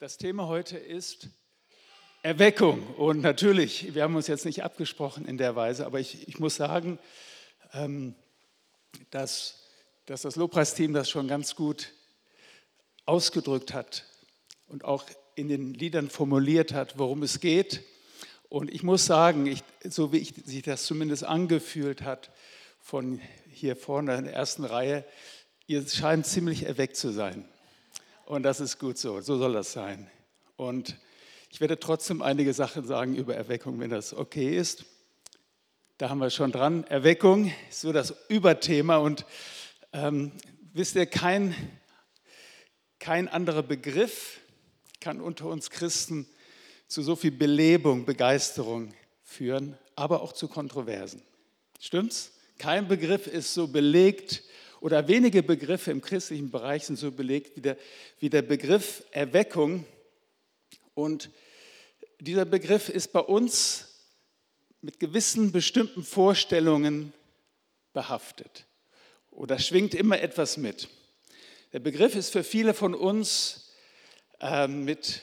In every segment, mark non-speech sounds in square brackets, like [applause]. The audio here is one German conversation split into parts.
Das Thema heute ist Erweckung. Und natürlich, wir haben uns jetzt nicht abgesprochen in der Weise, aber ich, ich muss sagen, ähm, dass, dass das Lobpreisteam das schon ganz gut ausgedrückt hat und auch in den Liedern formuliert hat, worum es geht. Und ich muss sagen, ich, so wie ich, sich das zumindest angefühlt hat, von hier vorne in der ersten Reihe, ihr scheint ziemlich erweckt zu sein. Und das ist gut so, so soll das sein. Und ich werde trotzdem einige Sachen sagen über Erweckung, wenn das okay ist. Da haben wir schon dran. Erweckung ist so das Überthema und ähm, wisst ihr, kein, kein anderer Begriff kann unter uns Christen zu so viel Belebung, Begeisterung führen, aber auch zu Kontroversen. Stimmt's? Kein Begriff ist so belegt oder wenige Begriffe im christlichen Bereich sind so belegt wie der, wie der Begriff Erweckung. Und dieser Begriff ist bei uns mit gewissen bestimmten Vorstellungen behaftet oder schwingt immer etwas mit. Der Begriff ist für viele von uns äh, mit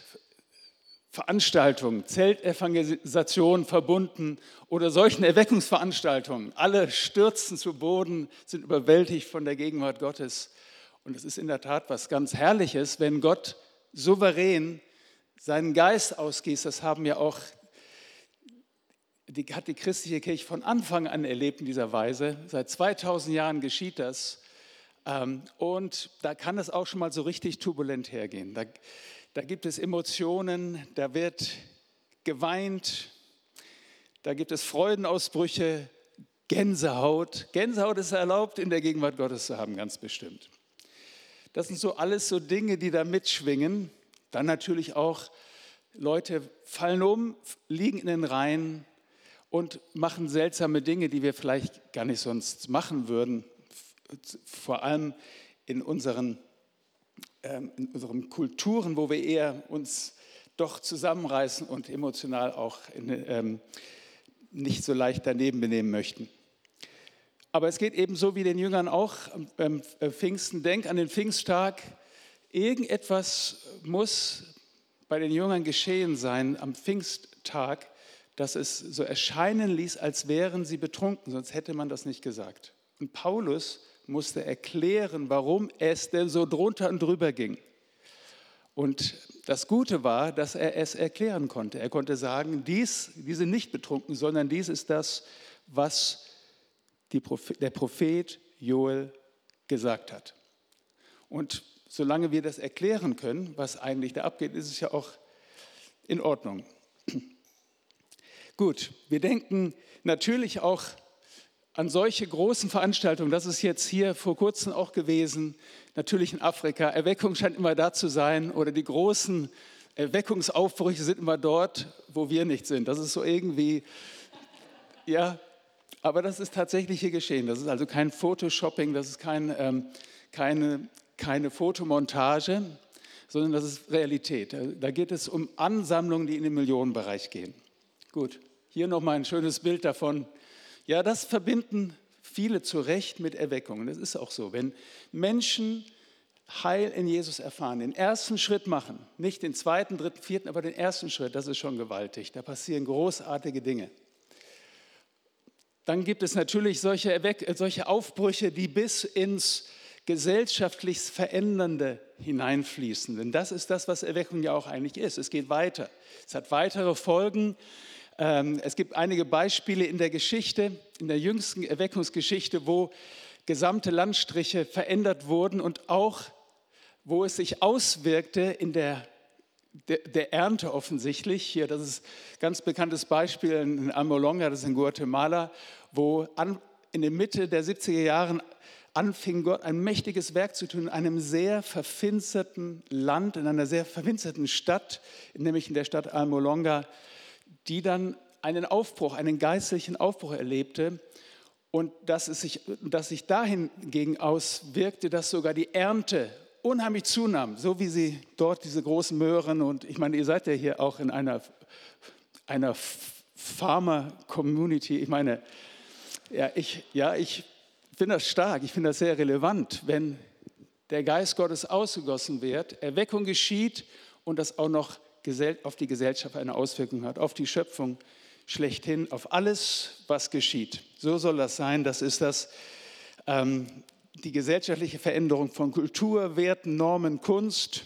Veranstaltungen, Zeltevangelisation verbunden oder solchen Erweckungsveranstaltungen. Alle stürzen zu Boden, sind überwältigt von der Gegenwart Gottes. Und es ist in der Tat was ganz Herrliches, wenn Gott souverän seinen Geist ausgießt. Das haben ja auch die, hat die christliche Kirche von Anfang an erlebt in dieser Weise. Seit 2000 Jahren geschieht das. Ähm, und da kann es auch schon mal so richtig turbulent hergehen. Da, da gibt es Emotionen, da wird geweint, da gibt es Freudenausbrüche, Gänsehaut. Gänsehaut ist erlaubt, in der Gegenwart Gottes zu haben, ganz bestimmt. Das sind so alles so Dinge, die da mitschwingen. Dann natürlich auch Leute fallen um, liegen in den Reihen und machen seltsame Dinge, die wir vielleicht gar nicht sonst machen würden. Vor allem in unseren in unseren Kulturen, wo wir eher uns doch zusammenreißen und emotional auch ähm, nicht so leicht daneben benehmen möchten. Aber es geht eben so wie den Jüngern auch am äh, Pfingsten. Denk an den Pfingsttag. Irgendetwas muss bei den Jüngern geschehen sein am Pfingsttag, dass es so erscheinen ließ, als wären sie betrunken, sonst hätte man das nicht gesagt. Und Paulus musste erklären, warum es denn so drunter und drüber ging. Und das Gute war, dass er es erklären konnte. Er konnte sagen, dies, die sind nicht betrunken, sondern dies ist das, was Prophet, der Prophet Joel gesagt hat. Und solange wir das erklären können, was eigentlich da abgeht, ist es ja auch in Ordnung. [clears throat] Gut, wir denken natürlich auch an solche großen Veranstaltungen, das ist jetzt hier vor kurzem auch gewesen, natürlich in Afrika, Erweckung scheint immer da zu sein oder die großen Erweckungsaufbrüche sind immer dort, wo wir nicht sind. Das ist so irgendwie, ja, aber das ist tatsächlich hier geschehen. Das ist also kein Photoshopping, das ist kein, ähm, keine, keine Fotomontage, sondern das ist Realität. Da geht es um Ansammlungen, die in den Millionenbereich gehen. Gut, hier nochmal ein schönes Bild davon. Ja, das verbinden viele zu Recht mit Erweckung. Das ist auch so. Wenn Menschen Heil in Jesus erfahren, den ersten Schritt machen, nicht den zweiten, dritten, vierten, aber den ersten Schritt, das ist schon gewaltig. Da passieren großartige Dinge. Dann gibt es natürlich solche, Erweck solche Aufbrüche, die bis ins gesellschaftlich Verändernde hineinfließen. Denn das ist das, was Erweckung ja auch eigentlich ist. Es geht weiter. Es hat weitere Folgen. Ähm, es gibt einige Beispiele in der Geschichte, in der jüngsten Erweckungsgeschichte, wo gesamte Landstriche verändert wurden und auch wo es sich auswirkte in der, der, der Ernte offensichtlich. Hier, das ist ein ganz bekanntes Beispiel in Amolonga, das ist in Guatemala, wo an, in der Mitte der 70er Jahre anfing Gott ein mächtiges Werk zu tun in einem sehr verfinsterten Land, in einer sehr verfinsterten Stadt, nämlich in der Stadt Almolonga die dann einen Aufbruch, einen geistlichen Aufbruch erlebte und dass es sich, dass sich dahingegen auswirkte, dass sogar die Ernte unheimlich zunahm, so wie sie dort diese großen Möhren und ich meine, ihr seid ja hier auch in einer, einer Farmer-Community. Ich meine, ja, ich, ja, ich finde das stark, ich finde das sehr relevant, wenn der Geist Gottes ausgegossen wird, Erweckung geschieht und das auch noch auf die Gesellschaft eine Auswirkung hat, auf die Schöpfung schlechthin, auf alles, was geschieht. So soll das sein. Das ist das, ähm, die gesellschaftliche Veränderung von Kultur, Werten, Normen, Kunst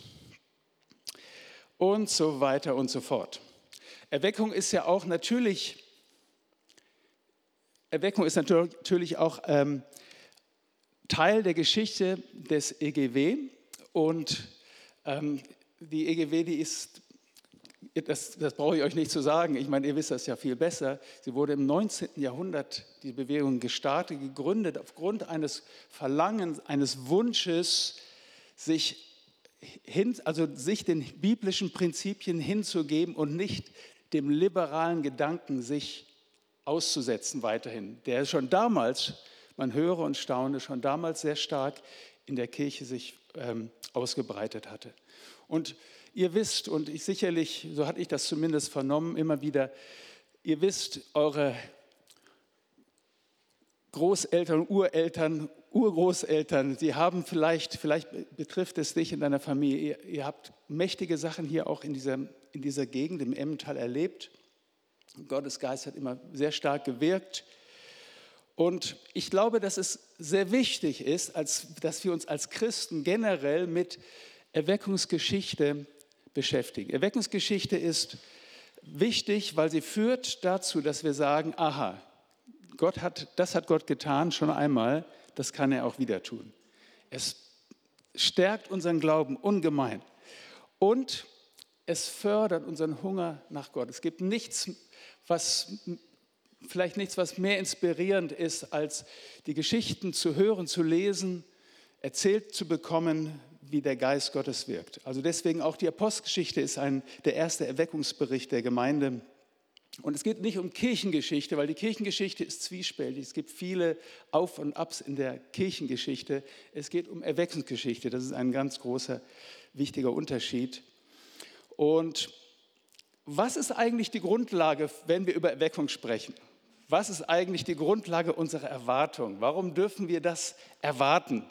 und so weiter und so fort. Erweckung ist ja auch natürlich, Erweckung ist natürlich auch ähm, Teil der Geschichte des EGW und ähm, die EGW, die ist, das, das brauche ich euch nicht zu sagen, ich meine, ihr wisst das ja viel besser, sie wurde im 19. Jahrhundert, die Bewegung gestartet, gegründet aufgrund eines Verlangens, eines Wunsches, sich hin, also sich den biblischen Prinzipien hinzugeben und nicht dem liberalen Gedanken sich auszusetzen weiterhin, der schon damals, man höre und staune, schon damals sehr stark in der Kirche sich ähm, ausgebreitet hatte. Und ihr wisst, und ich sicherlich, so hatte ich das zumindest vernommen, immer wieder, ihr wisst, eure Großeltern, Ureltern, Urgroßeltern, sie haben vielleicht, vielleicht betrifft es dich in deiner Familie, ihr, ihr habt mächtige Sachen hier auch in dieser, in dieser Gegend, im Emmental erlebt. Gottes Geist hat immer sehr stark gewirkt. Und ich glaube, dass es sehr wichtig ist, als, dass wir uns als Christen generell mit Erweckungsgeschichte beschäftigen. Erweckungsgeschichte ist wichtig, weil sie führt dazu, dass wir sagen, aha, Gott hat, das hat Gott getan schon einmal, das kann er auch wieder tun. Es stärkt unseren Glauben ungemein und es fördert unseren Hunger nach Gott. Es gibt nichts, was vielleicht nichts, was mehr inspirierend ist, als die Geschichten zu hören, zu lesen, erzählt zu bekommen, wie der Geist Gottes wirkt. Also deswegen auch die Apostelgeschichte ist ein, der erste Erweckungsbericht der Gemeinde. Und es geht nicht um Kirchengeschichte, weil die Kirchengeschichte ist zwiespältig. Es gibt viele Auf und Abs in der Kirchengeschichte. Es geht um Erweckungsgeschichte. Das ist ein ganz großer, wichtiger Unterschied. Und was ist eigentlich die Grundlage, wenn wir über Erweckung sprechen? Was ist eigentlich die Grundlage unserer Erwartung? Warum dürfen wir das erwarten?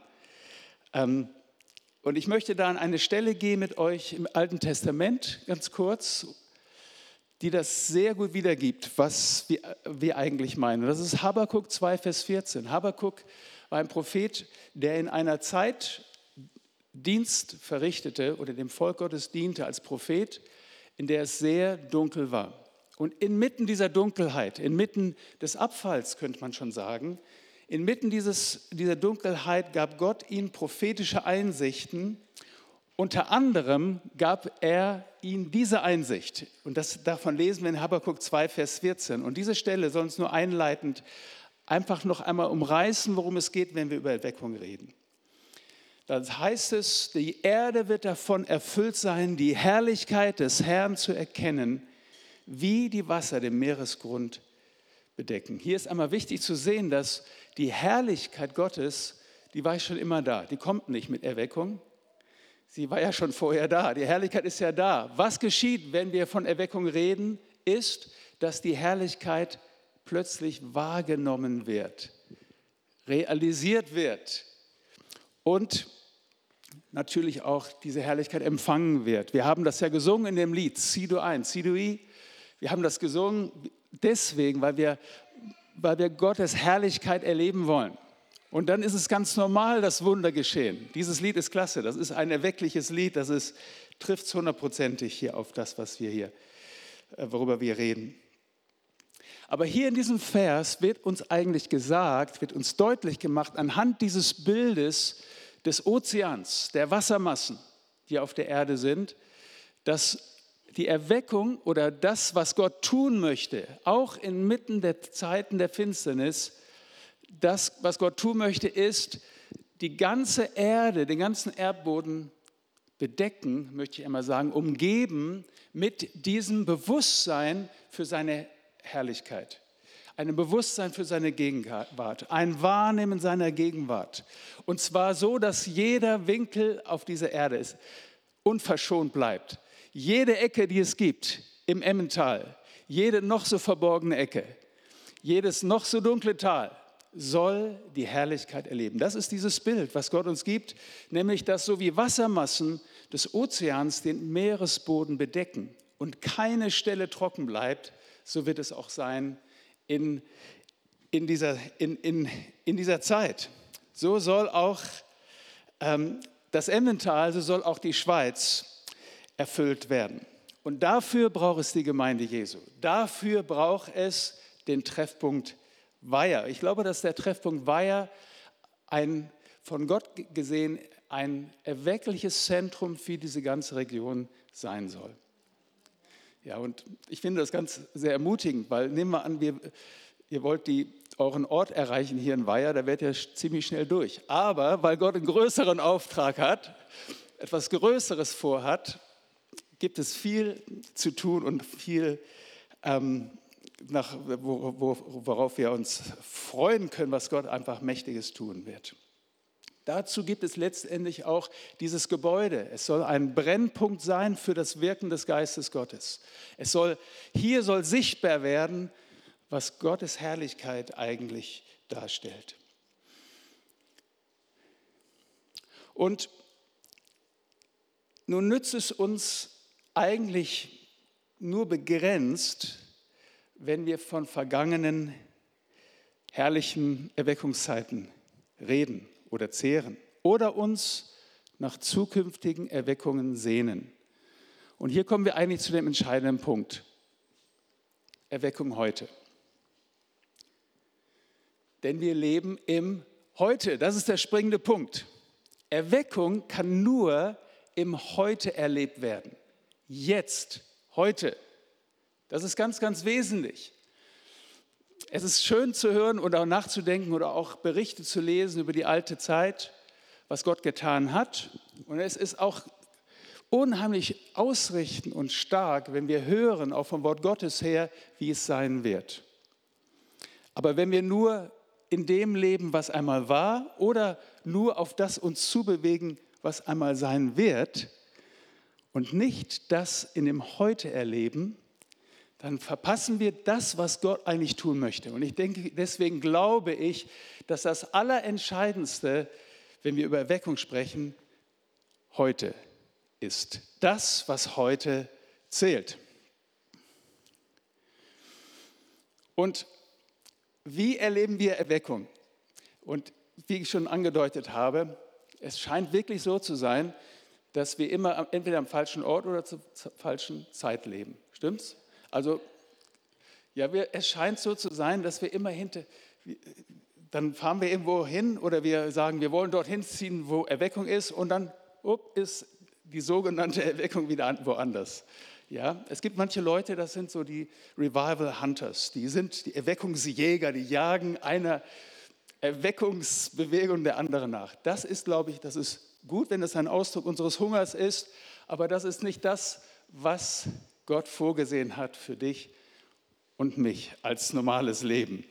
Ähm, und ich möchte da an eine Stelle gehen mit euch im Alten Testament, ganz kurz, die das sehr gut wiedergibt, was wir, wir eigentlich meinen. Das ist Habakkuk 2, Vers 14. Habakkuk war ein Prophet, der in einer Zeit Dienst verrichtete oder dem Volk Gottes diente als Prophet, in der es sehr dunkel war. Und inmitten dieser Dunkelheit, inmitten des Abfalls, könnte man schon sagen, inmitten dieses, dieser Dunkelheit gab Gott ihm prophetische Einsichten. Unter anderem gab er ihm diese Einsicht. Und das, davon lesen wir in Habakkuk 2, Vers 14. Und diese Stelle soll uns nur einleitend einfach noch einmal umreißen, worum es geht, wenn wir über Erweckung reden. Dann heißt es, die Erde wird davon erfüllt sein, die Herrlichkeit des Herrn zu erkennen wie die Wasser den Meeresgrund bedecken. Hier ist einmal wichtig zu sehen, dass die Herrlichkeit Gottes, die war schon immer da. Die kommt nicht mit Erweckung. Sie war ja schon vorher da. Die Herrlichkeit ist ja da. Was geschieht, wenn wir von Erweckung reden, ist, dass die Herrlichkeit plötzlich wahrgenommen wird, realisiert wird und natürlich auch diese Herrlichkeit empfangen wird. Wir haben das ja gesungen in dem Lied, Zieh du ein, zieh du i, wir haben das gesungen deswegen, weil wir, weil wir Gottes Herrlichkeit erleben wollen. Und dann ist es ganz normal, dass Wunder geschehen. Dieses Lied ist klasse, das ist ein erweckliches Lied, das trifft es hundertprozentig hier auf das, was wir hier, äh, worüber wir reden. Aber hier in diesem Vers wird uns eigentlich gesagt, wird uns deutlich gemacht, anhand dieses Bildes des Ozeans, der Wassermassen, die auf der Erde sind, dass die Erweckung oder das, was Gott tun möchte, auch inmitten der Zeiten der Finsternis, das, was Gott tun möchte, ist, die ganze Erde, den ganzen Erdboden bedecken, möchte ich einmal sagen, umgeben mit diesem Bewusstsein für seine Herrlichkeit. Ein Bewusstsein für seine Gegenwart, ein Wahrnehmen seiner Gegenwart. Und zwar so, dass jeder Winkel auf dieser Erde ist, unverschont bleibt. Jede Ecke, die es gibt im Emmental, jede noch so verborgene Ecke, jedes noch so dunkle Tal soll die Herrlichkeit erleben. Das ist dieses Bild, was Gott uns gibt, nämlich dass so wie Wassermassen des Ozeans den Meeresboden bedecken und keine Stelle trocken bleibt, so wird es auch sein in, in, dieser, in, in, in dieser Zeit. So soll auch ähm, das Emmental, so soll auch die Schweiz erfüllt werden. Und dafür braucht es die Gemeinde Jesu. Dafür braucht es den Treffpunkt Weiher. Ich glaube, dass der Treffpunkt Weiher ein von Gott gesehen ein erweckliches Zentrum für diese ganze Region sein soll. Ja, und ich finde das ganz sehr ermutigend, weil nehmen wir an, wir, ihr wollt die, euren Ort erreichen hier in Weiher, da werdet ihr ziemlich schnell durch. Aber weil Gott einen größeren Auftrag hat, etwas Größeres vorhat, gibt es viel zu tun und viel, ähm, nach, wo, wo, worauf wir uns freuen können, was Gott einfach Mächtiges tun wird. Dazu gibt es letztendlich auch dieses Gebäude. Es soll ein Brennpunkt sein für das Wirken des Geistes Gottes. Es soll, hier soll sichtbar werden, was Gottes Herrlichkeit eigentlich darstellt. Und nun nützt es uns eigentlich nur begrenzt, wenn wir von vergangenen herrlichen Erweckungszeiten reden oder zehren oder uns nach zukünftigen Erweckungen sehnen. Und hier kommen wir eigentlich zu dem entscheidenden Punkt. Erweckung heute. Denn wir leben im Heute. Das ist der springende Punkt. Erweckung kann nur im Heute erlebt werden. Jetzt, heute. Das ist ganz, ganz wesentlich. Es ist schön zu hören und auch nachzudenken oder auch Berichte zu lesen über die alte Zeit, was Gott getan hat. Und es ist auch unheimlich ausrichtend und stark, wenn wir hören, auch vom Wort Gottes her, wie es sein wird. Aber wenn wir nur in dem leben, was einmal war, oder nur auf das uns zubewegen, was einmal sein wird, und nicht das in dem Heute erleben, dann verpassen wir das, was Gott eigentlich tun möchte. Und ich denke, deswegen glaube ich, dass das Allerentscheidendste, wenn wir über Erweckung sprechen, heute ist. Das, was heute zählt. Und wie erleben wir Erweckung? Und wie ich schon angedeutet habe, es scheint wirklich so zu sein, dass wir immer entweder am falschen Ort oder zur falschen Zeit leben. Stimmt's? Also, ja, wir, es scheint so zu sein, dass wir immer hinter, dann fahren wir irgendwo hin oder wir sagen, wir wollen dorthin ziehen, wo Erweckung ist und dann up, ist die sogenannte [laughs] Erweckung wieder woanders. Ja, es gibt manche Leute, das sind so die Revival Hunters, die sind die Erweckungsjäger, die jagen einer Erweckungsbewegung der anderen nach. Das ist, glaube ich, das ist gut, wenn es ein Ausdruck unseres Hungers ist, aber das ist nicht das, was Gott vorgesehen hat für dich und mich als normales Leben.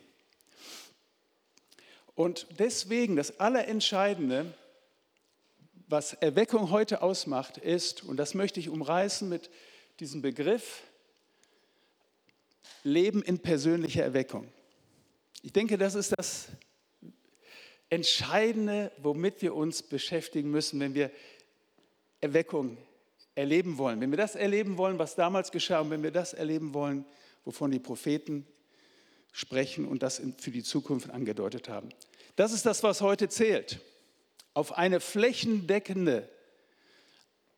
Und deswegen das Allerentscheidende, was Erweckung heute ausmacht, ist, und das möchte ich umreißen mit diesem Begriff, Leben in persönlicher Erweckung. Ich denke, das ist das Entscheidende, womit wir uns beschäftigen müssen, wenn wir Erweckung erleben wollen, wenn wir das erleben wollen, was damals geschah, und wenn wir das erleben wollen, wovon die Propheten sprechen und das für die Zukunft angedeutet haben. Das ist das, was heute zählt. Auf eine flächendeckende,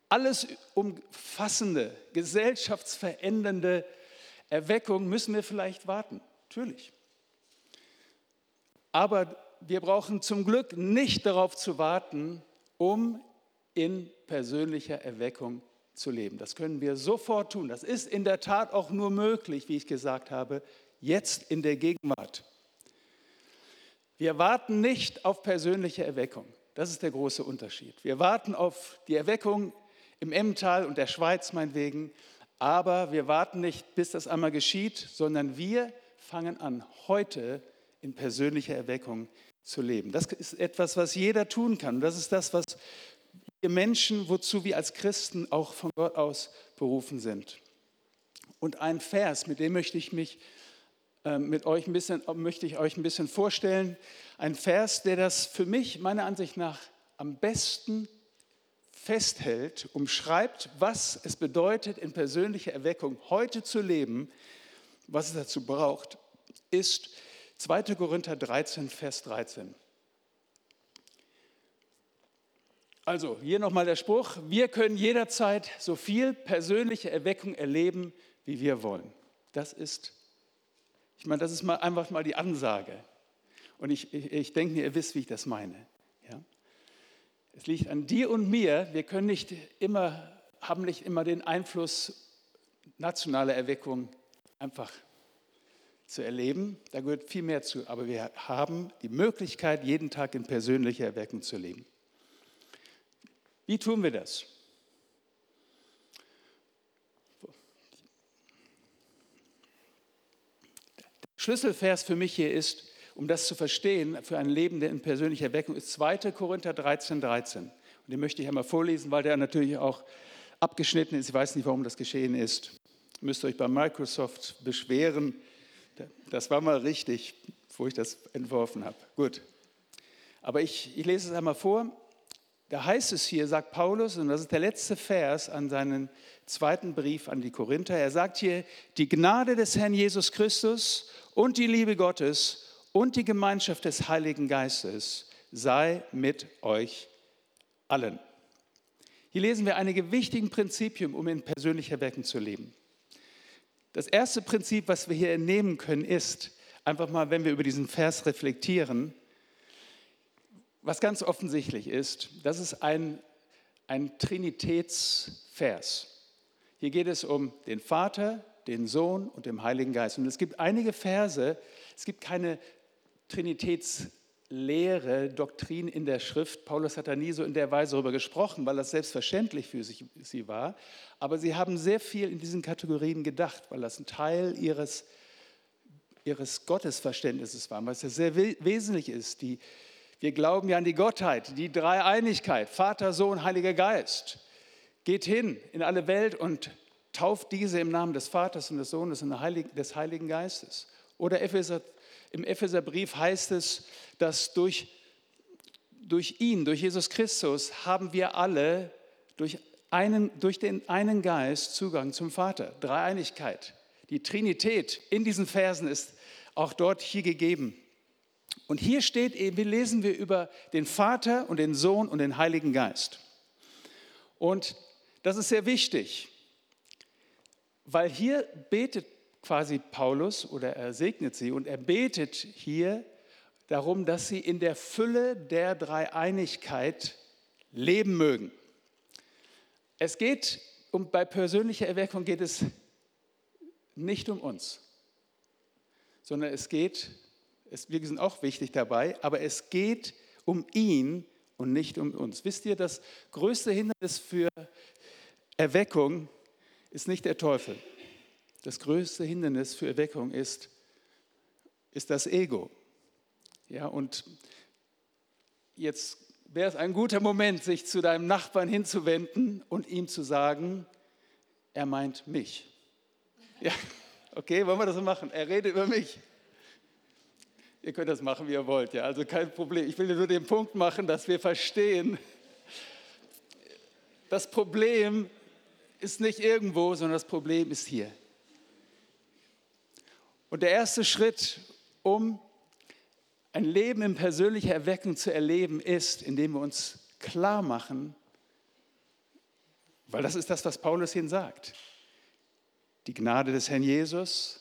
alles umfassende, gesellschaftsverändernde Erweckung müssen wir vielleicht warten. Natürlich. Aber wir brauchen zum Glück nicht darauf zu warten, um in persönlicher Erweckung zu leben. Das können wir sofort tun. Das ist in der Tat auch nur möglich, wie ich gesagt habe, jetzt in der Gegenwart. Wir warten nicht auf persönliche Erweckung. Das ist der große Unterschied. Wir warten auf die Erweckung im Emmental und der Schweiz meinetwegen, aber wir warten nicht, bis das einmal geschieht, sondern wir fangen an, heute in persönlicher Erweckung zu leben. Das ist etwas, was jeder tun kann. Das ist das, was wir Menschen, wozu wir als Christen auch von Gott aus berufen sind. Und ein Vers, mit dem möchte ich mich äh, mit euch ein bisschen, möchte ich euch ein bisschen vorstellen. Ein Vers, der das für mich meiner Ansicht nach am besten festhält, umschreibt, was es bedeutet, in persönlicher Erweckung heute zu leben, was es dazu braucht, ist 2. Korinther 13, Vers 13. Also hier nochmal der Spruch, wir können jederzeit so viel persönliche Erweckung erleben, wie wir wollen. Das ist, ich meine, das ist mal einfach mal die Ansage. Und ich, ich, ich denke, ihr wisst, wie ich das meine. Ja? Es liegt an dir und mir, wir können nicht immer, haben nicht immer den Einfluss nationaler Erweckung einfach zu erleben. Da gehört viel mehr zu. Aber wir haben die Möglichkeit, jeden Tag in persönlicher Erweckung zu leben. Wie tun wir das? Der Schlüsselvers für mich hier ist, um das zu verstehen, für ein Leben der in persönlicher Erweckung, ist 2. Korinther 13, 13. Und den möchte ich einmal vorlesen, weil der natürlich auch abgeschnitten ist. Ich weiß nicht, warum das geschehen ist. Ihr müsst euch bei Microsoft beschweren. Das war mal richtig, wo ich das entworfen habe. Gut. Aber ich, ich lese es einmal vor. Da heißt es hier, sagt Paulus, und das ist der letzte Vers an seinen zweiten Brief an die Korinther, er sagt hier, die Gnade des Herrn Jesus Christus und die Liebe Gottes und die Gemeinschaft des Heiligen Geistes sei mit euch allen. Hier lesen wir einige wichtige Prinzipien, um in persönlicher Wecken zu leben. Das erste Prinzip, was wir hier entnehmen können, ist, einfach mal, wenn wir über diesen Vers reflektieren, was ganz offensichtlich ist, das ist ein, ein Trinitätsvers. Hier geht es um den Vater, den Sohn und den Heiligen Geist. Und es gibt einige Verse, es gibt keine Trinitätslehre, Doktrin in der Schrift. Paulus hat da nie so in der Weise darüber gesprochen, weil das selbstverständlich für sie war. Aber sie haben sehr viel in diesen Kategorien gedacht, weil das ein Teil ihres, ihres Gottesverständnisses war, es ja sehr wesentlich ist, die, wir glauben ja an die Gottheit, die Dreieinigkeit, Vater, Sohn, Heiliger Geist. Geht hin in alle Welt und tauft diese im Namen des Vaters und des Sohnes und des Heiligen Geistes. Oder Epheser, im Epheserbrief heißt es, dass durch, durch ihn, durch Jesus Christus, haben wir alle durch, einen, durch den einen Geist Zugang zum Vater. Dreieinigkeit. Die Trinität in diesen Versen ist auch dort hier gegeben. Und hier steht eben, lesen wir über den Vater und den Sohn und den Heiligen Geist. Und das ist sehr wichtig, weil hier betet quasi Paulus oder er segnet sie und er betet hier darum, dass sie in der Fülle der Dreieinigkeit leben mögen. Es geht um, bei persönlicher Erweckung geht es nicht um uns, sondern es geht es, wir sind auch wichtig dabei, aber es geht um ihn und nicht um uns. Wisst ihr, das größte Hindernis für Erweckung ist nicht der Teufel. Das größte Hindernis für Erweckung ist, ist das Ego. Ja, und jetzt wäre es ein guter Moment, sich zu deinem Nachbarn hinzuwenden und ihm zu sagen, er meint mich. Ja, okay, wollen wir das machen? Er redet über mich. Ihr könnt das machen, wie ihr wollt, ja, also kein Problem. Ich will nur den Punkt machen, dass wir verstehen, das Problem ist nicht irgendwo, sondern das Problem ist hier. Und der erste Schritt, um ein Leben in persönlicher Erweckung zu erleben, ist, indem wir uns klar machen, weil das ist das, was Paulus hier sagt. Die Gnade des Herrn Jesus,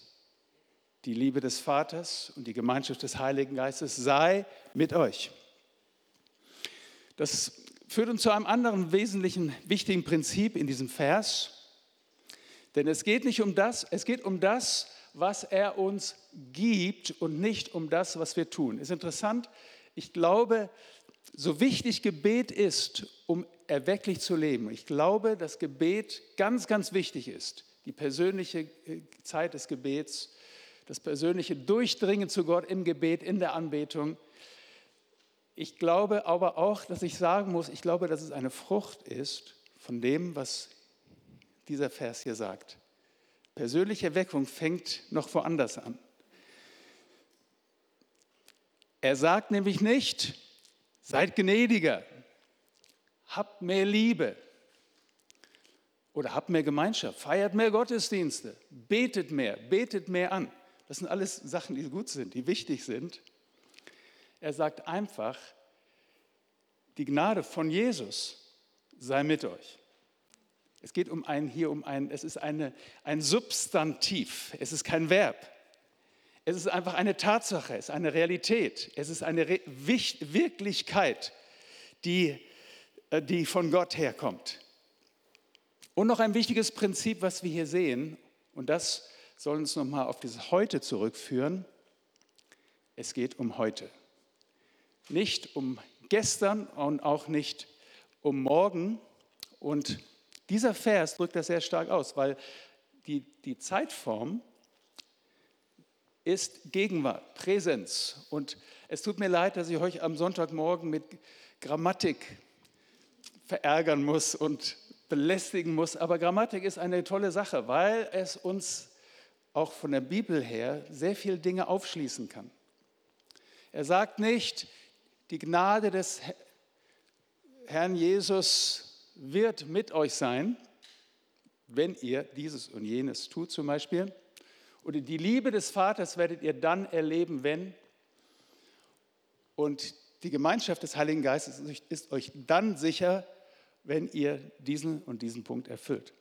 die Liebe des Vaters und die Gemeinschaft des Heiligen Geistes sei mit euch. Das führt uns zu einem anderen wesentlichen, wichtigen Prinzip in diesem Vers. Denn es geht nicht um das, es geht um das, was er uns gibt und nicht um das, was wir tun. Ist interessant. Ich glaube, so wichtig Gebet ist, um erwecklich zu leben, ich glaube, dass Gebet ganz, ganz wichtig ist. Die persönliche äh, Zeit des Gebets das persönliche Durchdringen zu Gott im Gebet, in der Anbetung. Ich glaube aber auch, dass ich sagen muss, ich glaube, dass es eine Frucht ist von dem, was dieser Vers hier sagt. Persönliche Erweckung fängt noch woanders an. Er sagt nämlich nicht, seid gnädiger, habt mehr Liebe oder habt mehr Gemeinschaft, feiert mehr Gottesdienste, betet mehr, betet mehr an. Das sind alles Sachen, die gut sind, die wichtig sind. Er sagt einfach, die Gnade von Jesus sei mit euch. Es geht um ein, hier um ein, es ist eine, ein Substantiv, es ist kein Verb. Es ist einfach eine Tatsache, es ist eine Realität, es ist eine Re Wirklichkeit, die, äh, die von Gott herkommt. Und noch ein wichtiges Prinzip, was wir hier sehen, und das soll uns nochmal auf dieses Heute zurückführen. Es geht um heute. Nicht um gestern und auch nicht um morgen. Und dieser Vers drückt das sehr stark aus, weil die, die Zeitform ist Gegenwart, Präsenz. Und es tut mir leid, dass ich euch am Sonntagmorgen mit Grammatik verärgern muss und belästigen muss, aber Grammatik ist eine tolle Sache, weil es uns auch von der Bibel her sehr viele Dinge aufschließen kann. Er sagt nicht, die Gnade des Herrn Jesus wird mit euch sein, wenn ihr dieses und jenes tut zum Beispiel. Oder die Liebe des Vaters werdet ihr dann erleben, wenn. Und die Gemeinschaft des Heiligen Geistes ist euch dann sicher, wenn ihr diesen und diesen Punkt erfüllt.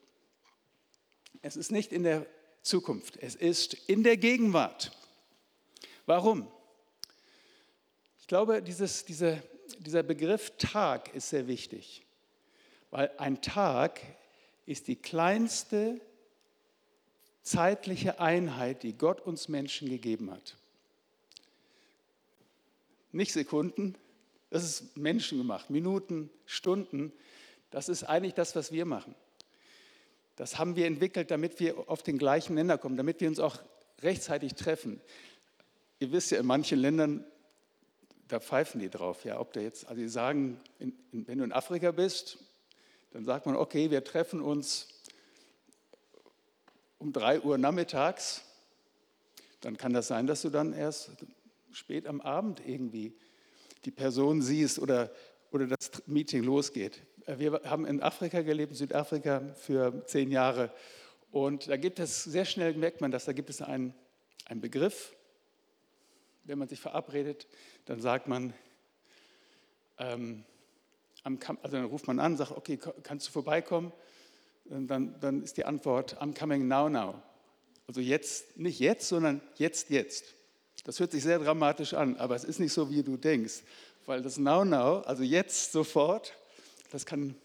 Es ist nicht in der Zukunft, es ist in der Gegenwart. Warum? Ich glaube, dieses, diese, dieser Begriff Tag ist sehr wichtig, weil ein Tag ist die kleinste zeitliche Einheit, die Gott uns Menschen gegeben hat. Nicht Sekunden, das ist menschengemacht, Minuten, Stunden, das ist eigentlich das, was wir machen. Das haben wir entwickelt, damit wir auf den gleichen Nenner kommen, damit wir uns auch rechtzeitig treffen. Ihr wisst ja, in manchen Ländern, da pfeifen die drauf. Ja, ob der jetzt, also die sagen, wenn du in Afrika bist, dann sagt man, okay, wir treffen uns um drei Uhr nachmittags. Dann kann das sein, dass du dann erst spät am Abend irgendwie die Person siehst oder, oder das Meeting losgeht. Äh, wir haben in Afrika gelebt, Südafrika für zehn Jahre. Und da gibt es, sehr schnell merkt man das, da gibt es einen, einen Begriff. Wenn man sich verabredet, dann sagt man, ähm, also dann ruft man an, sagt, okay, kannst du vorbeikommen? Und dann, dann ist die Antwort, I'm coming now, now. Also jetzt, nicht jetzt, sondern jetzt, jetzt. Das hört sich sehr dramatisch an, aber es ist nicht so, wie du denkst. Weil das now, now, also jetzt, sofort, das kann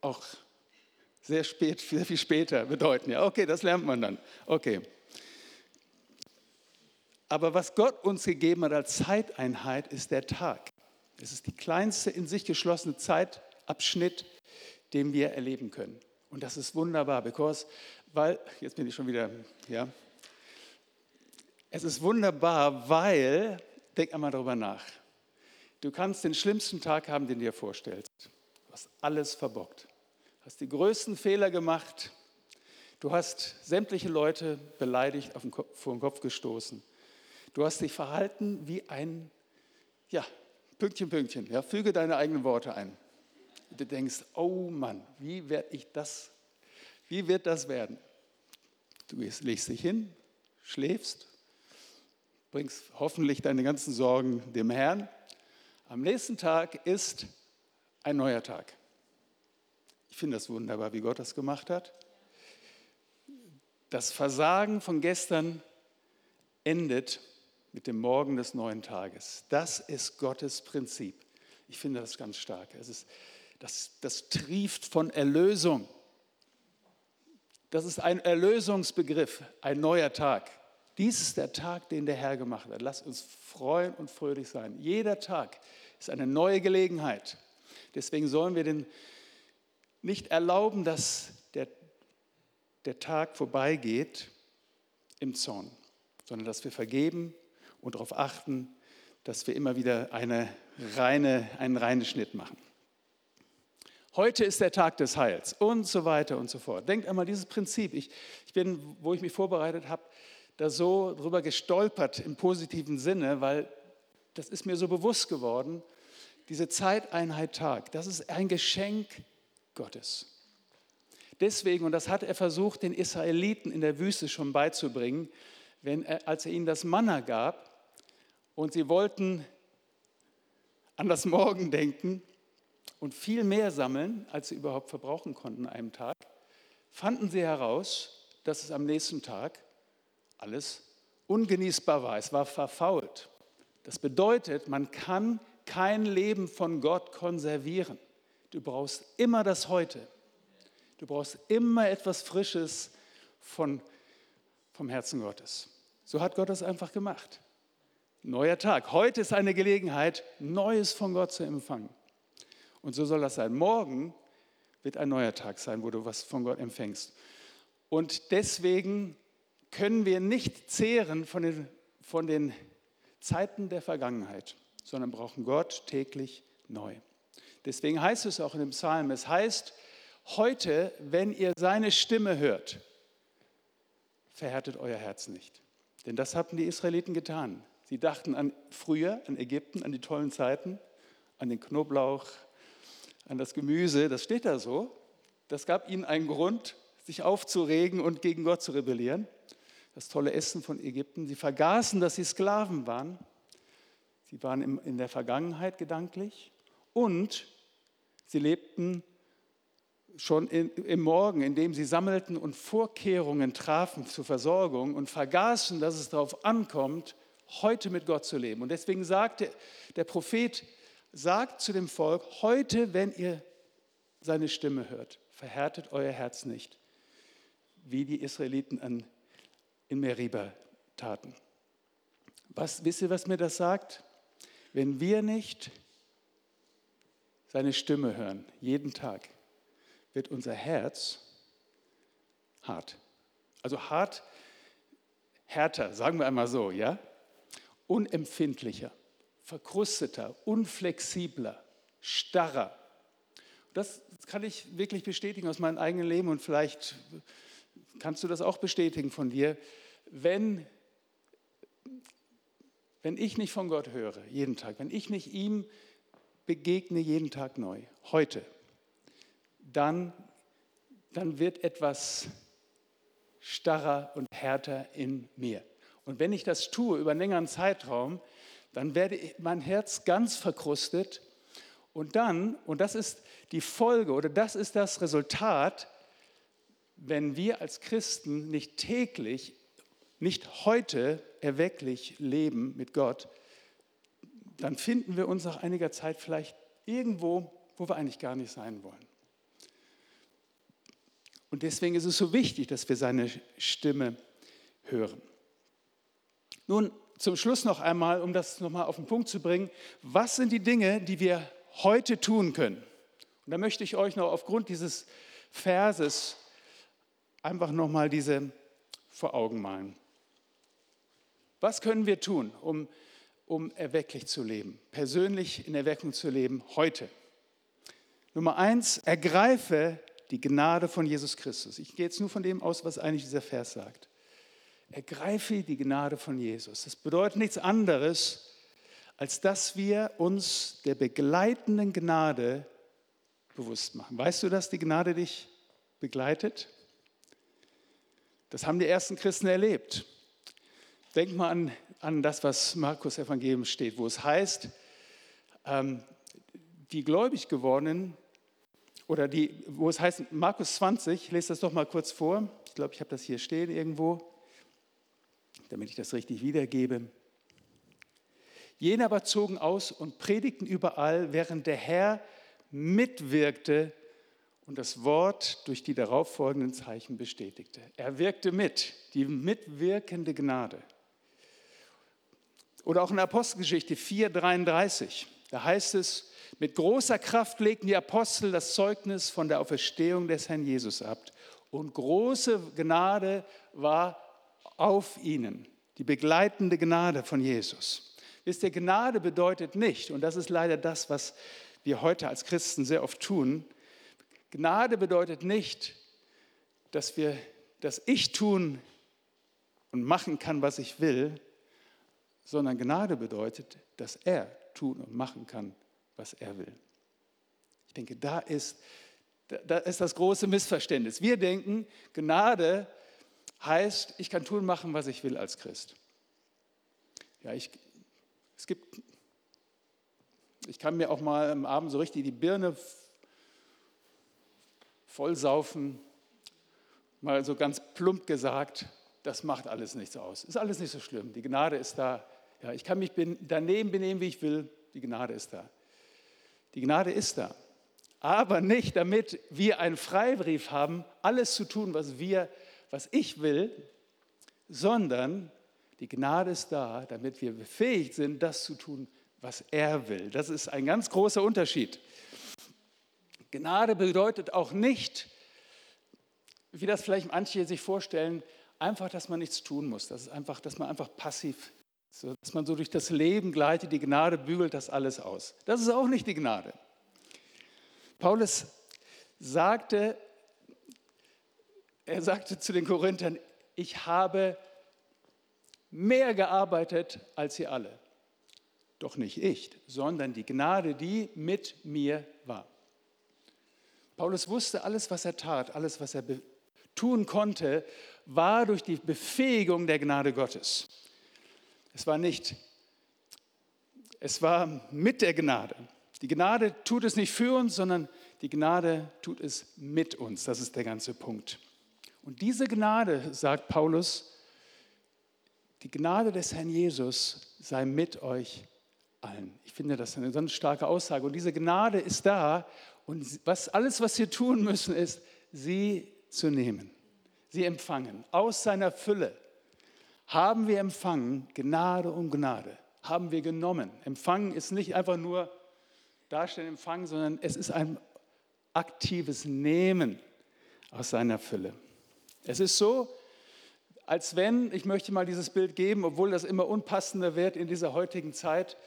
auch sehr spät, sehr viel später bedeuten. Ja, okay, das lernt man dann. Okay. Aber was Gott uns gegeben hat als Zeiteinheit, ist der Tag. Es ist die kleinste in sich geschlossene Zeitabschnitt, den wir erleben können. Und das ist wunderbar, because, weil, jetzt bin ich schon wieder, ja, es ist wunderbar, weil, denk einmal darüber nach, du kannst den schlimmsten Tag haben, den du dir vorstellst. Hast alles verbockt, hast die größten Fehler gemacht, du hast sämtliche Leute beleidigt, auf den Kopf, vor den Kopf gestoßen. Du hast dich verhalten wie ein, ja, Pünktchen, Pünktchen, ja, füge deine eigenen Worte ein. Du denkst, oh Mann, wie werde ich das, wie wird das werden? Du legst dich hin, schläfst, bringst hoffentlich deine ganzen Sorgen dem Herrn. Am nächsten Tag ist ein neuer Tag. Ich finde das wunderbar, wie Gott das gemacht hat. Das Versagen von gestern endet mit dem Morgen des neuen Tages. Das ist Gottes Prinzip. Ich finde das ganz stark. Es ist, das, das trieft von Erlösung. Das ist ein Erlösungsbegriff, ein neuer Tag. Dies ist der Tag, den der Herr gemacht hat. Lasst uns freuen und fröhlich sein. Jeder Tag ist eine neue Gelegenheit. Deswegen sollen wir den nicht erlauben, dass der, der Tag vorbeigeht im Zorn, sondern dass wir vergeben und darauf achten, dass wir immer wieder eine reine, einen reinen Schnitt machen. Heute ist der Tag des Heils und so weiter und so fort. Denkt einmal dieses Prinzip. Ich, ich bin, wo ich mich vorbereitet habe, da so drüber gestolpert im positiven Sinne, weil das ist mir so bewusst geworden, diese Zeiteinheit Tag, das ist ein Geschenk Gottes. Deswegen, und das hat er versucht, den Israeliten in der Wüste schon beizubringen, wenn er, als er ihnen das Manna gab und sie wollten an das Morgen denken und viel mehr sammeln, als sie überhaupt verbrauchen konnten an einem Tag, fanden sie heraus, dass es am nächsten Tag alles ungenießbar war. Es war verfault. Das bedeutet, man kann kein Leben von Gott konservieren. Du brauchst immer das Heute. Du brauchst immer etwas Frisches von, vom Herzen Gottes. So hat Gott das einfach gemacht. Neuer Tag. Heute ist eine Gelegenheit, Neues von Gott zu empfangen. Und so soll das sein. Morgen wird ein neuer Tag sein, wo du was von Gott empfängst. Und deswegen können wir nicht zehren von den, von den Zeiten der Vergangenheit, sondern brauchen Gott täglich neu. Deswegen heißt es auch in dem Psalm, es heißt, heute, wenn ihr seine Stimme hört, verhärtet euer Herz nicht. Denn das hatten die Israeliten getan. Sie dachten an früher, an Ägypten, an die tollen Zeiten, an den Knoblauch, an das Gemüse, das steht da so. Das gab ihnen einen Grund, sich aufzuregen und gegen Gott zu rebellieren. Das tolle Essen von Ägypten. Sie vergaßen, dass sie Sklaven waren. Sie waren in der Vergangenheit gedanklich und sie lebten schon im Morgen, indem sie sammelten und Vorkehrungen trafen zur Versorgung und vergaßen, dass es darauf ankommt, heute mit Gott zu leben. Und deswegen sagte der Prophet, sagt zu dem Volk, heute, wenn ihr seine Stimme hört, verhärtet euer Herz nicht, wie die Israeliten an, in Meriba taten. Was, wisst ihr, was mir das sagt? Wenn wir nicht seine Stimme hören, jeden Tag, wird unser Herz hart. Also hart, härter, sagen wir einmal so, ja? Unempfindlicher, verkrusteter, unflexibler, starrer. Das kann ich wirklich bestätigen aus meinem eigenen Leben und vielleicht kannst du das auch bestätigen von dir. Wenn, wenn ich nicht von Gott höre, jeden Tag, wenn ich nicht ihm begegne jeden Tag neu, heute, dann, dann wird etwas starrer und härter in mir. Und wenn ich das tue über einen längeren Zeitraum, dann werde mein Herz ganz verkrustet und dann, und das ist die Folge oder das ist das Resultat, wenn wir als Christen nicht täglich, nicht heute erwecklich leben mit Gott, dann finden wir uns nach einiger Zeit vielleicht irgendwo, wo wir eigentlich gar nicht sein wollen. Und deswegen ist es so wichtig, dass wir seine Stimme hören. Nun, zum Schluss noch einmal, um das nochmal auf den Punkt zu bringen, was sind die Dinge, die wir heute tun können? Und da möchte ich euch noch aufgrund dieses Verses einfach nochmal diese vor Augen malen. Was können wir tun, um um erwecklich zu leben, persönlich in Erweckung zu leben, heute. Nummer eins, ergreife die Gnade von Jesus Christus. Ich gehe jetzt nur von dem aus, was eigentlich dieser Vers sagt. Ergreife die Gnade von Jesus. Das bedeutet nichts anderes, als dass wir uns der begleitenden Gnade bewusst machen. Weißt du, dass die Gnade dich begleitet? Das haben die ersten Christen erlebt. Denk mal an an das, was Markus Evangelium steht, wo es heißt, ähm, die gläubig gewordenen, oder die, wo es heißt, Markus 20, ich lese das doch mal kurz vor, ich glaube, ich habe das hier stehen irgendwo, damit ich das richtig wiedergebe. Jene aber zogen aus und predigten überall, während der Herr mitwirkte und das Wort durch die darauffolgenden Zeichen bestätigte. Er wirkte mit, die mitwirkende Gnade. Oder auch in Apostelgeschichte 4,33. Da heißt es, mit großer Kraft legten die Apostel das Zeugnis von der Auferstehung des Herrn Jesus ab. Und große Gnade war auf ihnen, die begleitende Gnade von Jesus. Wisst ihr, Gnade bedeutet nicht, und das ist leider das, was wir heute als Christen sehr oft tun, Gnade bedeutet nicht, dass, wir, dass ich tun und machen kann, was ich will, sondern Gnade bedeutet, dass er tun und machen kann, was er will. Ich denke, da ist, da ist das große Missverständnis. Wir denken, Gnade heißt, ich kann tun, machen, was ich will als Christ. Ja, ich, es gibt, ich kann mir auch mal am Abend so richtig die Birne vollsaufen, mal so ganz plump gesagt, das macht alles nichts aus. Ist alles nicht so schlimm. Die Gnade ist da. Ja, ich kann mich daneben benehmen, wie ich will. Die Gnade ist da. Die Gnade ist da. Aber nicht, damit wir einen Freibrief haben, alles zu tun, was wir, was ich will, sondern die Gnade ist da, damit wir befähigt sind, das zu tun, was er will. Das ist ein ganz großer Unterschied. Gnade bedeutet auch nicht, wie das vielleicht manche sich vorstellen, einfach, dass man nichts tun muss. Das ist einfach, dass man einfach passiv, so, dass man so durch das Leben gleitet. Die Gnade bügelt das alles aus. Das ist auch nicht die Gnade. Paulus sagte, er sagte zu den Korinthern, ich habe mehr gearbeitet als ihr alle. Doch nicht ich, sondern die Gnade, die mit mir war. Paulus wusste, alles, was er tat, alles, was er tun konnte, war durch die Befähigung der Gnade Gottes. Es war nicht, es war mit der Gnade. Die Gnade tut es nicht für uns, sondern die Gnade tut es mit uns. Das ist der ganze Punkt. Und diese Gnade, sagt Paulus, die Gnade des Herrn Jesus sei mit euch allen. Ich finde das eine ganz starke Aussage. Und diese Gnade ist da. Und was, alles, was wir tun müssen, ist, sie zu nehmen, sie empfangen. Aus seiner Fülle haben wir empfangen, Gnade um Gnade. Haben wir genommen. Empfangen ist nicht einfach nur darstellen, empfangen, sondern es ist ein aktives Nehmen aus seiner Fülle. Es ist so, als wenn, ich möchte mal dieses Bild geben, obwohl das immer unpassender wird in dieser heutigen Zeit,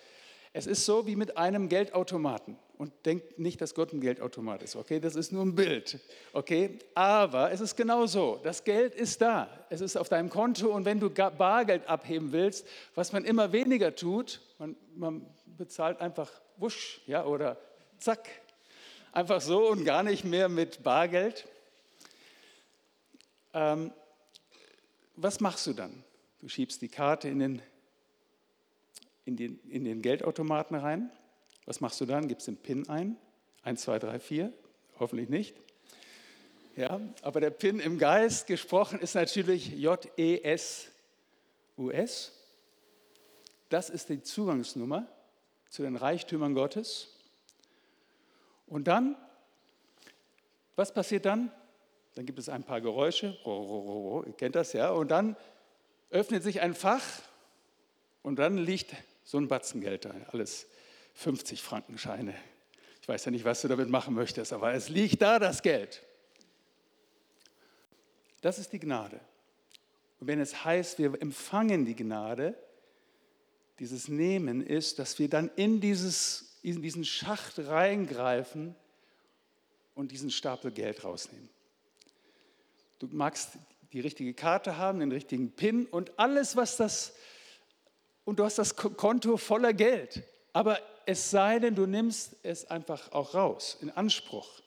es ist so wie mit einem Geldautomaten. Und denkt nicht, dass Gott ein Geldautomat ist, okay? Das ist nur ein Bild, okay? Aber es ist genau so. Das Geld ist da. Es ist auf deinem Konto und wenn du Bargeld abheben willst, was man immer weniger tut, man, man bezahlt einfach wusch, ja, oder zack, einfach so und gar nicht mehr mit Bargeld. Ähm, was machst du dann? Du schiebst die Karte in den, in den, in den Geldautomaten rein. Was machst du dann? Gibst den PIN ein. 1, 2, 3, 4. Hoffentlich nicht. Ja, aber der PIN im Geist gesprochen ist natürlich J-E-S-U-S. Das ist die Zugangsnummer zu den Reichtümern Gottes. Und dann, was passiert dann? Dann gibt es ein paar Geräusche, ihr kennt das ja, und dann öffnet sich ein Fach und dann liegt so ein Batzen Geld da, alles 50 Frankenscheine. Ich weiß ja nicht, was du damit machen möchtest, aber es liegt da das Geld. Das ist die Gnade. Und wenn es heißt, wir empfangen die Gnade, dieses Nehmen ist, dass wir dann in, dieses, in diesen Schacht reingreifen und diesen Stapel Geld rausnehmen. Du magst die richtige Karte haben, den richtigen PIN und alles, was das, und du hast das Konto voller Geld. Aber es sei denn, du nimmst es einfach auch raus, in Anspruch,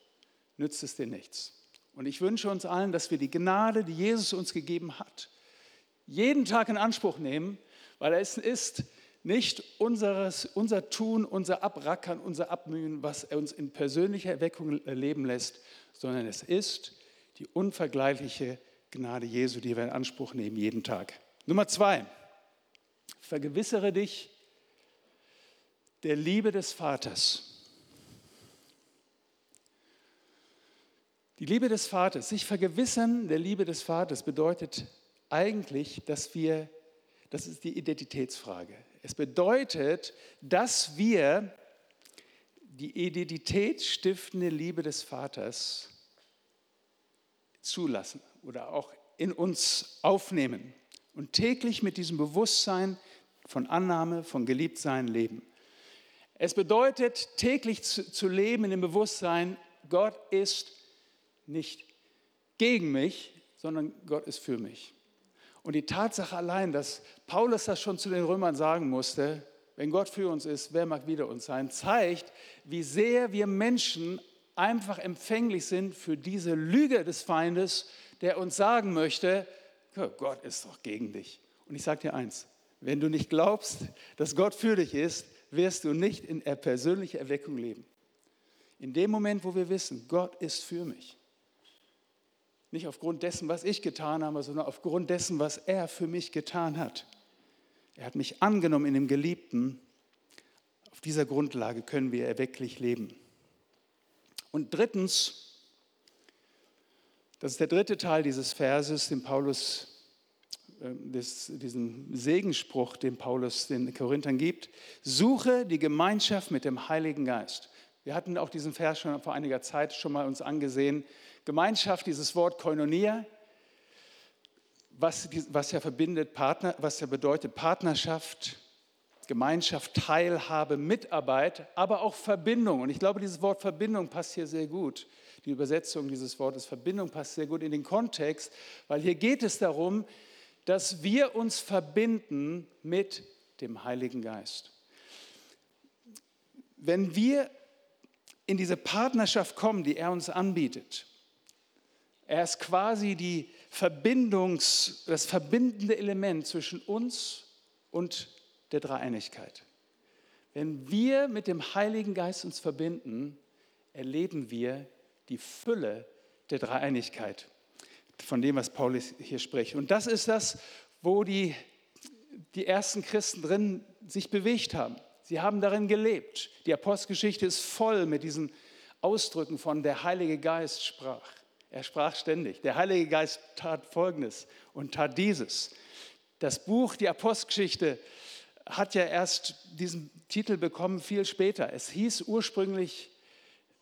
nützt es dir nichts. Und ich wünsche uns allen, dass wir die Gnade, die Jesus uns gegeben hat, jeden Tag in Anspruch nehmen, weil es ist nicht unseres, unser Tun, unser Abrackern, unser Abmühen, was uns in persönlicher Erweckung leben lässt, sondern es ist die unvergleichliche Gnade Jesu, die wir in Anspruch nehmen jeden Tag. Nummer zwei, vergewissere dich der Liebe des Vaters. Die Liebe des Vaters, sich vergewissern der Liebe des Vaters bedeutet eigentlich, dass wir, das ist die Identitätsfrage. Es bedeutet, dass wir die identitätsstiftende Liebe des Vaters zulassen oder auch in uns aufnehmen und täglich mit diesem Bewusstsein von Annahme, von Geliebtsein leben. Es bedeutet täglich zu, zu leben in dem Bewusstsein, Gott ist nicht gegen mich, sondern Gott ist für mich. Und die Tatsache allein, dass Paulus das schon zu den Römern sagen musste, wenn Gott für uns ist, wer mag wieder uns sein, zeigt, wie sehr wir Menschen einfach empfänglich sind für diese Lüge des Feindes, der uns sagen möchte, Gott ist doch gegen dich. Und ich sage dir eins, wenn du nicht glaubst, dass Gott für dich ist, wirst du nicht in persönlicher Erweckung leben. In dem Moment, wo wir wissen, Gott ist für mich. Nicht aufgrund dessen, was ich getan habe, sondern aufgrund dessen, was er für mich getan hat. Er hat mich angenommen in dem Geliebten. Auf dieser Grundlage können wir erwecklich leben. Und drittens, das ist der dritte Teil dieses Verses, den Paulus, äh, diesen Segensspruch, den Paulus den Korinthern gibt. Suche die Gemeinschaft mit dem Heiligen Geist. Wir hatten auch diesen Vers schon vor einiger Zeit schon mal uns angesehen. Gemeinschaft, dieses Wort Koinonia, was, was ja verbindet, Partner, was ja bedeutet Partnerschaft, Gemeinschaft, Teilhabe, Mitarbeit, aber auch Verbindung. Und ich glaube, dieses Wort Verbindung passt hier sehr gut. Die Übersetzung dieses Wortes Verbindung passt sehr gut in den Kontext, weil hier geht es darum, dass wir uns verbinden mit dem Heiligen Geist. Wenn wir in diese Partnerschaft kommen, die er uns anbietet. Er ist quasi die Verbindungs, das verbindende Element zwischen uns und der Dreieinigkeit. Wenn wir mit dem Heiligen Geist uns verbinden, erleben wir die Fülle der Dreieinigkeit, von dem, was Paulus hier spricht. Und das ist das, wo die, die ersten Christen drin sich bewegt haben. Sie haben darin gelebt. Die Apostelgeschichte ist voll mit diesen Ausdrücken von der Heilige Geist sprach. Er sprach ständig. Der Heilige Geist tat Folgendes und tat dieses. Das Buch, die Apostelgeschichte, hat ja erst diesen Titel bekommen viel später. Es hieß ursprünglich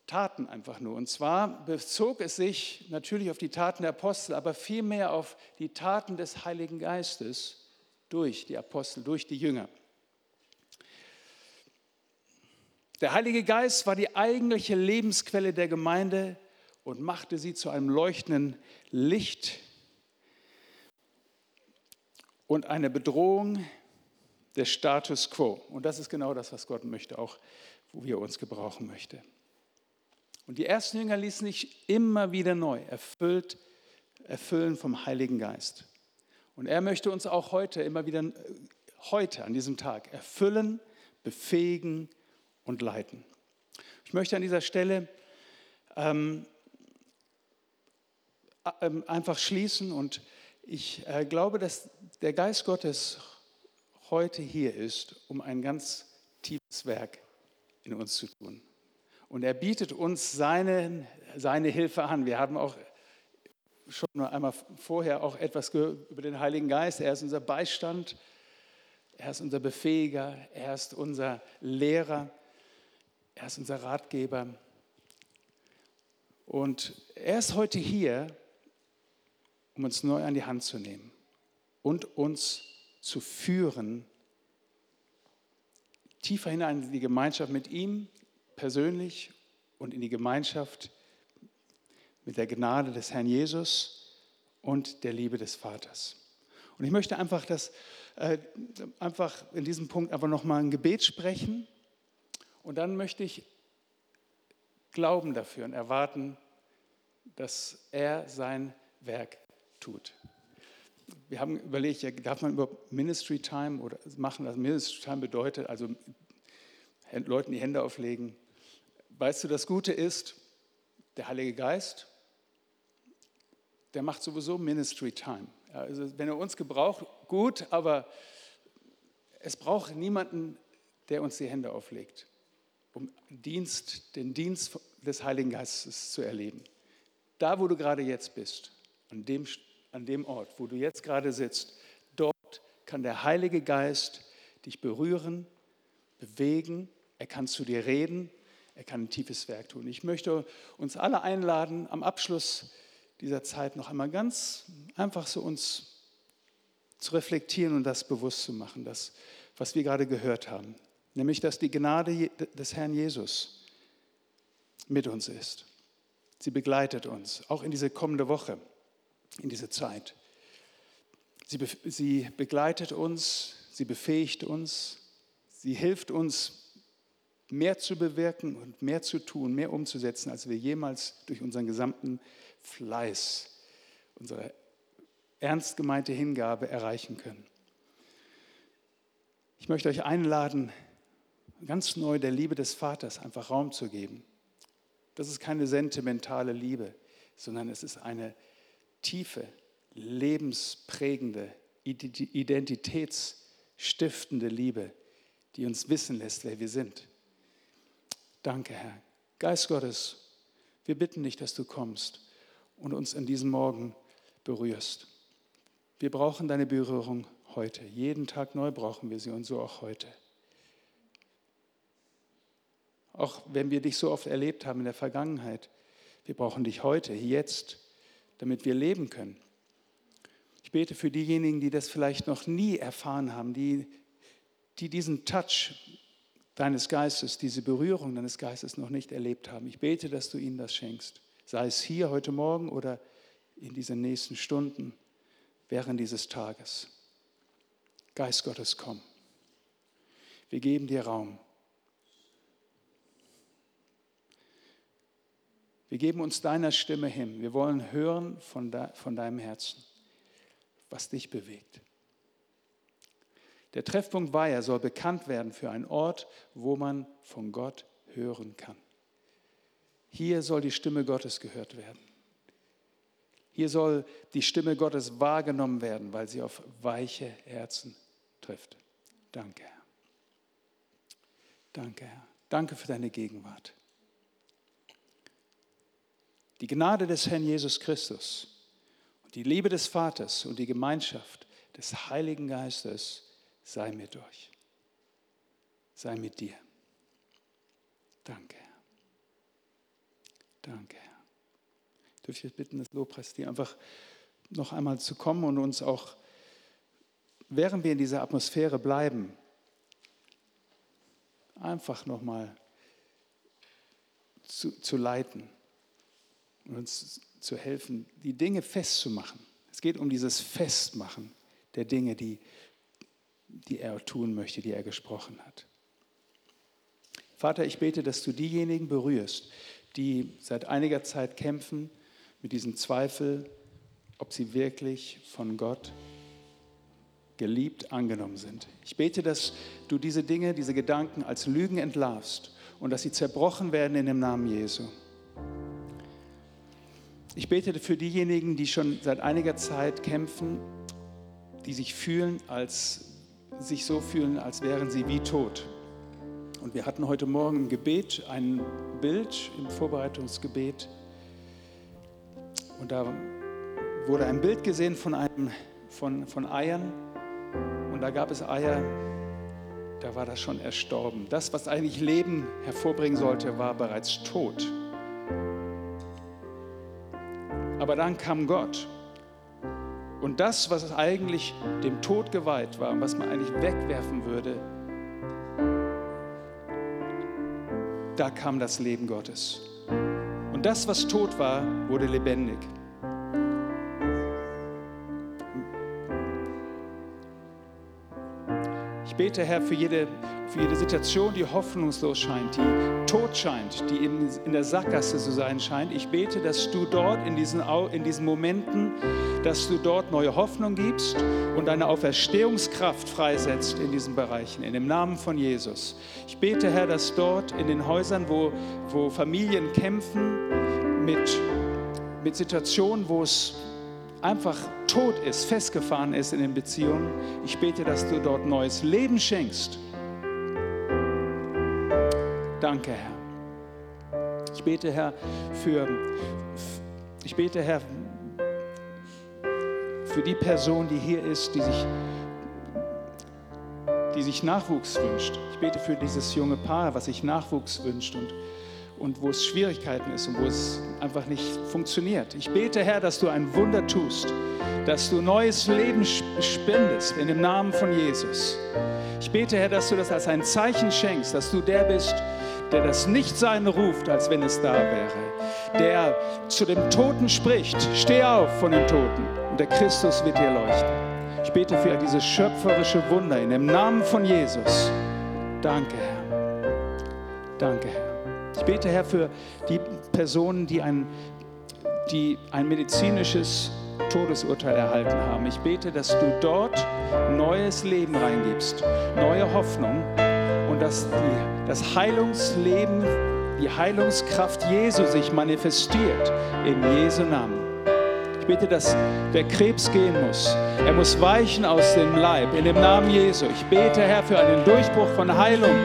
Taten einfach nur. Und zwar bezog es sich natürlich auf die Taten der Apostel, aber vielmehr auf die Taten des Heiligen Geistes durch die Apostel, durch die Jünger. Der Heilige Geist war die eigentliche Lebensquelle der Gemeinde und machte sie zu einem leuchtenden Licht und eine Bedrohung des Status quo. Und das ist genau das, was Gott möchte, auch wo wir uns gebrauchen möchte. Und die ersten Jünger ließen sich immer wieder neu erfüllt, erfüllen vom Heiligen Geist. Und er möchte uns auch heute immer wieder, heute an diesem Tag, erfüllen, befähigen, und leiten. Ich möchte an dieser Stelle ähm, ähm, einfach schließen und ich äh, glaube, dass der Geist Gottes heute hier ist, um ein ganz tiefes Werk in uns zu tun. Und er bietet uns seine, seine Hilfe an. Wir haben auch schon einmal vorher auch etwas über den Heiligen Geist. Er ist unser Beistand, er ist unser Befähiger, er ist unser Lehrer. Er ist unser Ratgeber. Und er ist heute hier, um uns neu an die Hand zu nehmen und uns zu führen, tiefer hinein in die Gemeinschaft mit ihm persönlich und in die Gemeinschaft mit der Gnade des Herrn Jesus und der Liebe des Vaters. Und ich möchte einfach, das, äh, einfach in diesem Punkt aber nochmal ein Gebet sprechen und dann möchte ich glauben dafür und erwarten, dass er sein Werk tut. Wir haben überlegt, darf man über Ministry Time oder machen, was Ministry Time bedeutet, also Leuten die Hände auflegen. Weißt du, das Gute ist, der Heilige Geist, der macht sowieso Ministry Time. Also wenn er uns gebraucht, gut, aber es braucht niemanden, der uns die Hände auflegt um Dienst, den Dienst des Heiligen Geistes zu erleben. Da, wo du gerade jetzt bist, an dem, an dem Ort, wo du jetzt gerade sitzt, dort kann der Heilige Geist dich berühren, bewegen, er kann zu dir reden, er kann ein tiefes Werk tun. Ich möchte uns alle einladen, am Abschluss dieser Zeit noch einmal ganz einfach so uns zu reflektieren und das bewusst zu machen, das, was wir gerade gehört haben. Nämlich dass die Gnade des Herrn Jesus mit uns ist. Sie begleitet uns, auch in diese kommende Woche, in diese Zeit. Sie, be sie begleitet uns, sie befähigt uns, Sie hilft uns, mehr zu bewirken und mehr zu tun, mehr umzusetzen, als wir jemals durch unseren gesamten Fleiß, unsere ernst gemeinte Hingabe erreichen können. Ich möchte euch einladen, ganz neu der Liebe des Vaters einfach Raum zu geben. Das ist keine sentimentale Liebe, sondern es ist eine tiefe, lebensprägende, identitätsstiftende Liebe, die uns wissen lässt, wer wir sind. Danke, Herr. Geist Gottes, wir bitten dich, dass du kommst und uns in diesem Morgen berührst. Wir brauchen deine Berührung heute. Jeden Tag neu brauchen wir sie und so auch heute. Auch wenn wir dich so oft erlebt haben in der Vergangenheit, wir brauchen dich heute, jetzt, damit wir leben können. Ich bete für diejenigen, die das vielleicht noch nie erfahren haben, die, die diesen Touch deines Geistes, diese Berührung deines Geistes noch nicht erlebt haben. Ich bete, dass du ihnen das schenkst, sei es hier heute Morgen oder in diesen nächsten Stunden während dieses Tages. Geist Gottes, komm. Wir geben dir Raum. Wir geben uns deiner Stimme hin. Wir wollen hören von, de, von deinem Herzen, was dich bewegt. Der Treffpunkt Weiher soll bekannt werden für einen Ort, wo man von Gott hören kann. Hier soll die Stimme Gottes gehört werden. Hier soll die Stimme Gottes wahrgenommen werden, weil sie auf weiche Herzen trifft. Danke, Herr. Danke, Herr. Danke für deine Gegenwart. Die Gnade des Herrn Jesus Christus und die Liebe des Vaters und die Gemeinschaft des Heiligen Geistes sei mit euch. Sei mit dir. Danke, Herr. Danke, Herr. Dürfte ich bitten, das Lobpreis dir einfach noch einmal zu kommen und uns auch, während wir in dieser Atmosphäre bleiben, einfach nochmal zu, zu leiten und uns zu helfen, die Dinge festzumachen. Es geht um dieses Festmachen der Dinge, die, die er tun möchte, die er gesprochen hat. Vater, ich bete, dass du diejenigen berührst, die seit einiger Zeit kämpfen mit diesem Zweifel, ob sie wirklich von Gott geliebt angenommen sind. Ich bete, dass du diese Dinge, diese Gedanken als Lügen entlarvst und dass sie zerbrochen werden in dem Namen Jesu. Ich bete für diejenigen, die schon seit einiger Zeit kämpfen, die sich fühlen, als sich so fühlen, als wären sie wie tot. Und wir hatten heute Morgen im Gebet ein Bild im Vorbereitungsgebet. Und da wurde ein Bild gesehen von, einem, von, von Eiern. Und da gab es Eier, da war das schon erstorben. Das, was eigentlich Leben hervorbringen sollte, war bereits tot. Aber dann kam Gott. Und das, was eigentlich dem Tod geweiht war, was man eigentlich wegwerfen würde, da kam das Leben Gottes. Und das, was tot war, wurde lebendig. Ich bete, Herr, für jede, für jede Situation, die hoffnungslos scheint, die tot scheint, die in, in der Sackgasse zu sein scheint. Ich bete, dass du dort in diesen, in diesen Momenten, dass du dort neue Hoffnung gibst und deine Auferstehungskraft freisetzt in diesen Bereichen, in dem Namen von Jesus. Ich bete, Herr, dass dort in den Häusern, wo, wo Familien kämpfen mit, mit Situationen, wo es einfach tot ist, festgefahren ist in den Beziehungen. Ich bete, dass du dort neues Leben schenkst. Danke, Herr. Ich bete, Herr, für, ich bete, Herr, für die Person, die hier ist, die sich, die sich Nachwuchs wünscht. Ich bete für dieses junge Paar, was sich Nachwuchs wünscht und und wo es Schwierigkeiten ist und wo es einfach nicht funktioniert. Ich bete, Herr, dass du ein Wunder tust, dass du neues Leben spendest in dem Namen von Jesus. Ich bete, Herr, dass du das als ein Zeichen schenkst, dass du der bist, der das Nichtsein ruft, als wenn es da wäre, der zu dem Toten spricht, steh auf von den Toten und der Christus wird dir leuchten. Ich bete für dieses schöpferische Wunder in dem Namen von Jesus. Danke, Herr. Danke, Herr. Ich bete, Herr, für die Personen, die ein, die ein medizinisches Todesurteil erhalten haben. Ich bete, dass du dort neues Leben reingibst, neue Hoffnung und dass die, das Heilungsleben, die Heilungskraft Jesu sich manifestiert in Jesu Namen. Ich bete, dass der Krebs gehen muss. Er muss weichen aus dem Leib in dem Namen Jesu. Ich bete, Herr, für einen Durchbruch von Heilung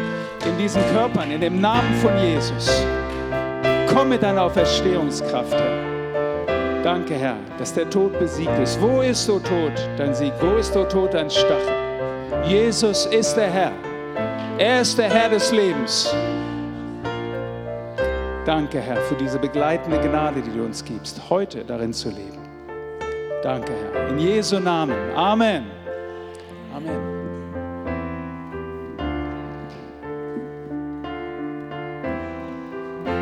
in diesen Körpern, in dem Namen von Jesus. Komm mit deiner Auferstehungskraft, Herr. Danke, Herr, dass der Tod besiegt ist. Wo ist, o Tod, dein Sieg? Wo ist, o Tod, dein Stachel? Jesus ist der Herr. Er ist der Herr des Lebens. Danke, Herr, für diese begleitende Gnade, die du uns gibst, heute darin zu leben. Danke, Herr. In Jesu Namen. Amen. Amen.